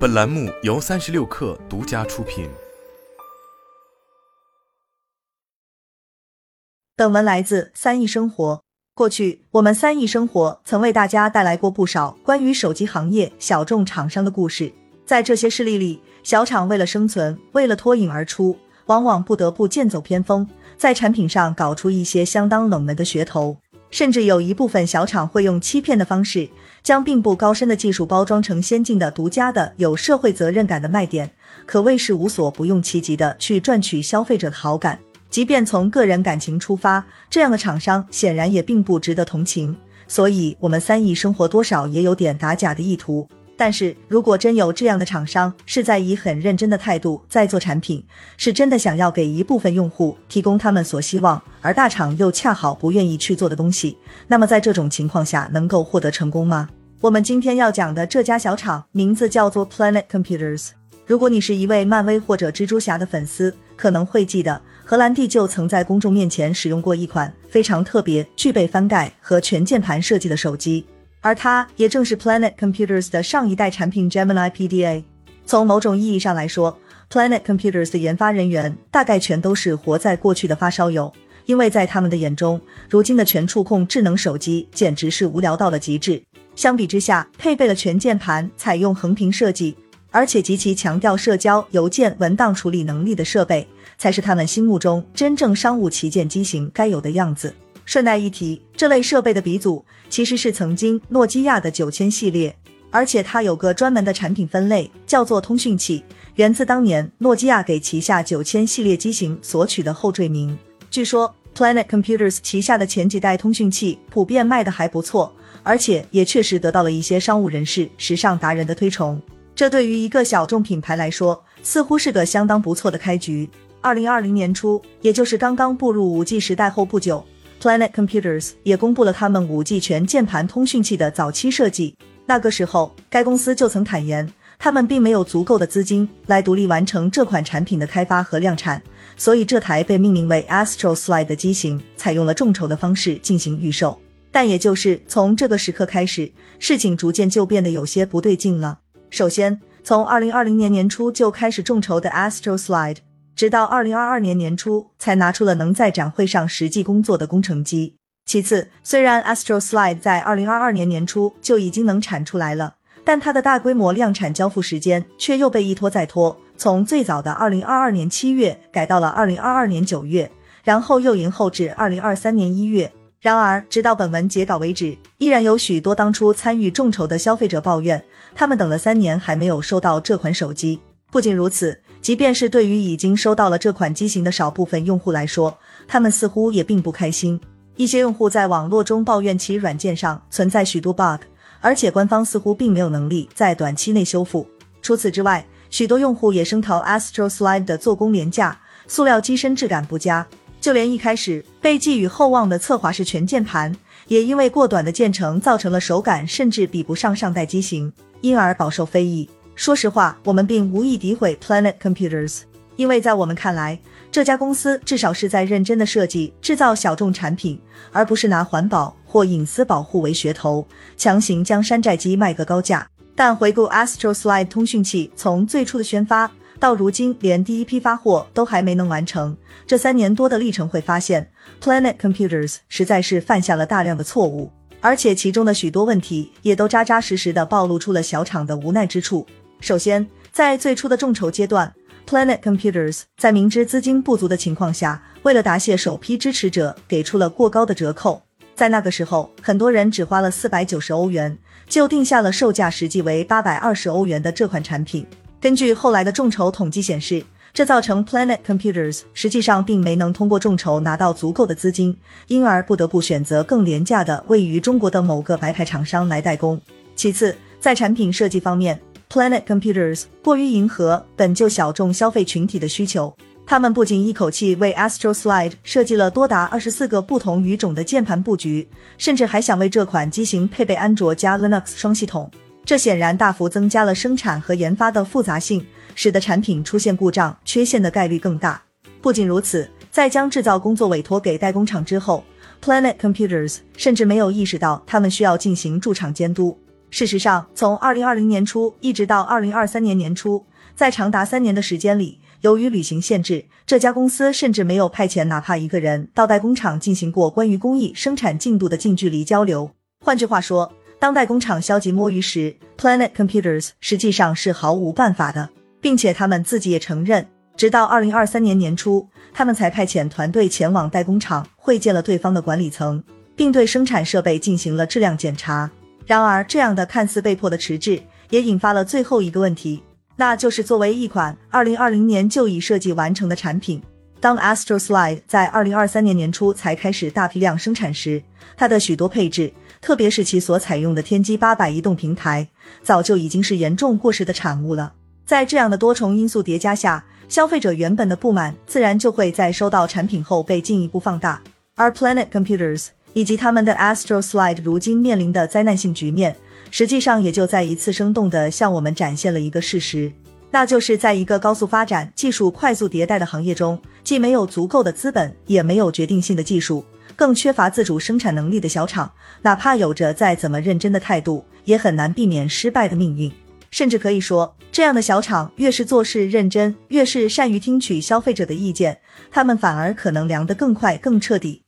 本栏目由三十六氪独家出品。本文来自三亿生活。过去，我们三亿生活曾为大家带来过不少关于手机行业小众厂商的故事。在这些事例里，小厂为了生存，为了脱颖而出，往往不得不剑走偏锋，在产品上搞出一些相当冷门的噱头。甚至有一部分小厂会用欺骗的方式，将并不高深的技术包装成先进的、独家的、有社会责任感的卖点，可谓是无所不用其极的去赚取消费者的好感。即便从个人感情出发，这样的厂商显然也并不值得同情。所以，我们三亿生活多少也有点打假的意图。但是如果真有这样的厂商是在以很认真的态度在做产品，是真的想要给一部分用户提供他们所希望，而大厂又恰好不愿意去做的东西，那么在这种情况下能够获得成功吗？我们今天要讲的这家小厂名字叫做 Planet Computers。如果你是一位漫威或者蜘蛛侠的粉丝，可能会记得荷兰弟就曾在公众面前使用过一款非常特别、具备翻盖和全键盘设计的手机。而它也正是 Planet Computers 的上一代产品 Gemini PDA。从某种意义上来说，Planet Computers 的研发人员大概全都是活在过去的发烧友，因为在他们的眼中，如今的全触控智能手机简直是无聊到了极致。相比之下，配备了全键盘、采用横屏设计，而且极其强调社交、邮件、文档处理能力的设备，才是他们心目中真正商务旗舰机型该有的样子。顺带一提，这类设备的鼻祖其实是曾经诺基亚的九千系列，而且它有个专门的产品分类，叫做通讯器，源自当年诺基亚给旗下九千系列机型所取的后缀名。据说，Planet Computers 旗下的前几代通讯器普遍卖的还不错，而且也确实得到了一些商务人士、时尚达人的推崇。这对于一个小众品牌来说，似乎是个相当不错的开局。二零二零年初，也就是刚刚步入五 G 时代后不久。Planet Computers 也公布了他们 5G 全键盘通讯器的早期设计。那个时候，该公司就曾坦言，他们并没有足够的资金来独立完成这款产品的开发和量产，所以这台被命名为 Astro Slide 的机型采用了众筹的方式进行预售。但也就是从这个时刻开始，事情逐渐就变得有些不对劲了。首先，从2020年年初就开始众筹的 Astro Slide。直到二零二二年年初才拿出了能在展会上实际工作的工程机。其次，虽然 Astro Slide 在二零二二年年初就已经能产出来了，但它的大规模量产交付时间却又被一拖再拖，从最早的二零二二年七月改到了二零二二年九月，然后又延后至二零二三年一月。然而，直到本文截稿为止，依然有许多当初参与众筹的消费者抱怨，他们等了三年还没有收到这款手机。不仅如此。即便是对于已经收到了这款机型的少部分用户来说，他们似乎也并不开心。一些用户在网络中抱怨其软件上存在许多 bug，而且官方似乎并没有能力在短期内修复。除此之外，许多用户也声讨 Astro Slide 的做工廉价，塑料机身质感不佳。就连一开始被寄予厚望的侧滑式全键盘，也因为过短的键程造成了手感甚至比不上上代机型，因而饱受非议。说实话，我们并无意诋毁 Planet Computers，因为在我们看来，这家公司至少是在认真的设计制造小众产品，而不是拿环保或隐私保护为噱头，强行将山寨机卖个高价。但回顾 Astro Slide 通讯器从最初的宣发到如今，连第一批发货都还没能完成，这三年多的历程会发现，Planet Computers 实在是犯下了大量的错误，而且其中的许多问题也都扎扎实实的暴露出了小厂的无奈之处。首先，在最初的众筹阶段，Planet Computers 在明知资金不足的情况下，为了答谢首批支持者，给出了过高的折扣。在那个时候，很多人只花了四百九十欧元，就定下了售价实际为八百二十欧元的这款产品。根据后来的众筹统计显示，这造成 Planet Computers 实际上并没能通过众筹拿到足够的资金，因而不得不选择更廉价的位于中国的某个白牌厂商来代工。其次，在产品设计方面，Planet Computers 过于迎合本就小众消费群体的需求，他们不仅一口气为 Astro Slide 设计了多达二十四个不同语种的键盘布局，甚至还想为这款机型配备安卓加 Linux 双系统。这显然大幅增加了生产和研发的复杂性，使得产品出现故障、缺陷的概率更大。不仅如此，在将制造工作委托给代工厂之后，Planet Computers 甚至没有意识到他们需要进行驻厂监督。事实上，从二零二零年初一直到二零二三年年初，在长达三年的时间里，由于旅行限制，这家公司甚至没有派遣哪怕一个人到代工厂进行过关于工艺生产进度的近距离交流。换句话说，当代工厂消极摸鱼时，Planet Computers 实际上是毫无办法的，并且他们自己也承认，直到二零二三年年初，他们才派遣团队前往代工厂会见了对方的管理层，并对生产设备进行了质量检查。然而，这样的看似被迫的迟滞，也引发了最后一个问题，那就是作为一款二零二零年就已设计完成的产品，当 Astro Slide 在二零二三年年初才开始大批量生产时，它的许多配置，特别是其所采用的天玑八百移动平台，早就已经是严重过时的产物了。在这样的多重因素叠加下，消费者原本的不满自然就会在收到产品后被进一步放大，而 Planet Computers。以及他们的 Astro Slide 如今面临的灾难性局面，实际上也就再一次生动地向我们展现了一个事实，那就是在一个高速发展、技术快速迭代的行业中，既没有足够的资本，也没有决定性的技术，更缺乏自主生产能力的小厂，哪怕有着再怎么认真的态度，也很难避免失败的命运。甚至可以说，这样的小厂越是做事认真，越是善于听取消费者的意见，他们反而可能凉得更快、更彻底。